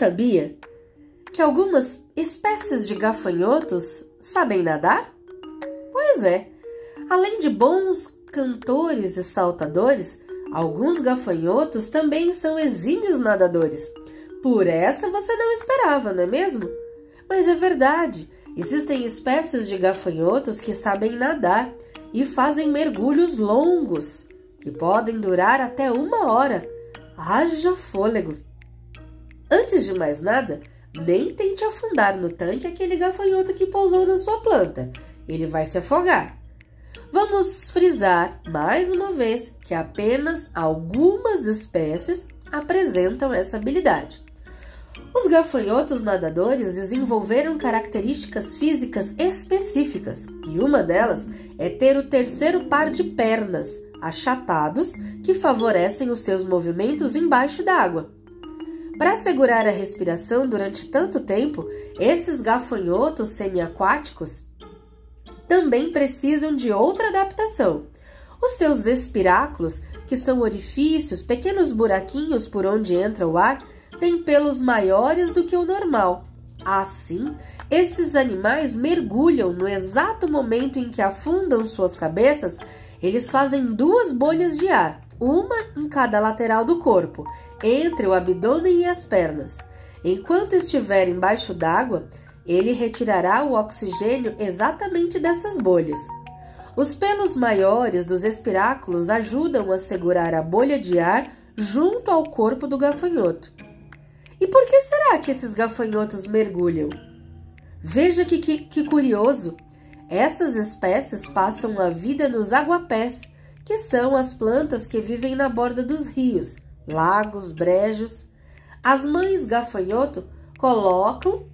Sabia que algumas espécies de gafanhotos sabem nadar? Pois é, além de bons cantores e saltadores, alguns gafanhotos também são exímios nadadores. Por essa você não esperava, não é mesmo? Mas é verdade, existem espécies de gafanhotos que sabem nadar e fazem mergulhos longos, que podem durar até uma hora. Haja fôlego! Antes de mais nada, nem tente afundar no tanque aquele gafanhoto que pousou na sua planta. Ele vai se afogar. Vamos frisar mais uma vez que apenas algumas espécies apresentam essa habilidade. Os gafanhotos nadadores desenvolveram características físicas específicas, e uma delas é ter o terceiro par de pernas, achatados, que favorecem os seus movimentos embaixo da água. Para segurar a respiração durante tanto tempo, esses gafanhotos semiaquáticos também precisam de outra adaptação. Os seus espiráculos, que são orifícios, pequenos buraquinhos por onde entra o ar, têm pelos maiores do que o normal. Assim, esses animais mergulham no exato momento em que afundam suas cabeças, eles fazem duas bolhas de ar, uma em cada lateral do corpo, entre o abdômen e as pernas. Enquanto estiver embaixo d'água, ele retirará o oxigênio exatamente dessas bolhas. Os pelos maiores dos espiráculos ajudam a segurar a bolha de ar junto ao corpo do gafanhoto. E por que será que esses gafanhotos mergulham? Veja que, que, que curioso! Essas espécies passam a vida nos aguapés, que são as plantas que vivem na borda dos rios, lagos, brejos. As mães gafanhoto colocam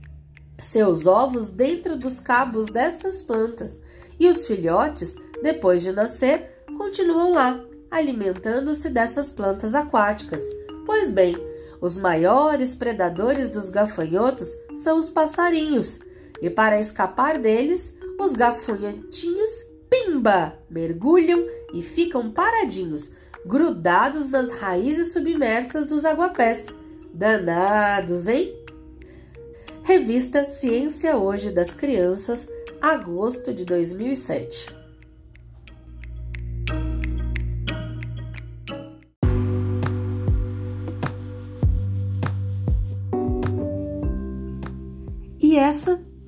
seus ovos dentro dos cabos destas plantas e os filhotes, depois de nascer, continuam lá, alimentando-se dessas plantas aquáticas. Pois bem, os maiores predadores dos gafanhotos são os passarinhos, e para escapar deles, os gafanhotinhos, pimba, mergulham e ficam paradinhos, grudados nas raízes submersas dos aguapés. Danados, hein? Revista Ciência Hoje das Crianças, agosto de 2007. E essa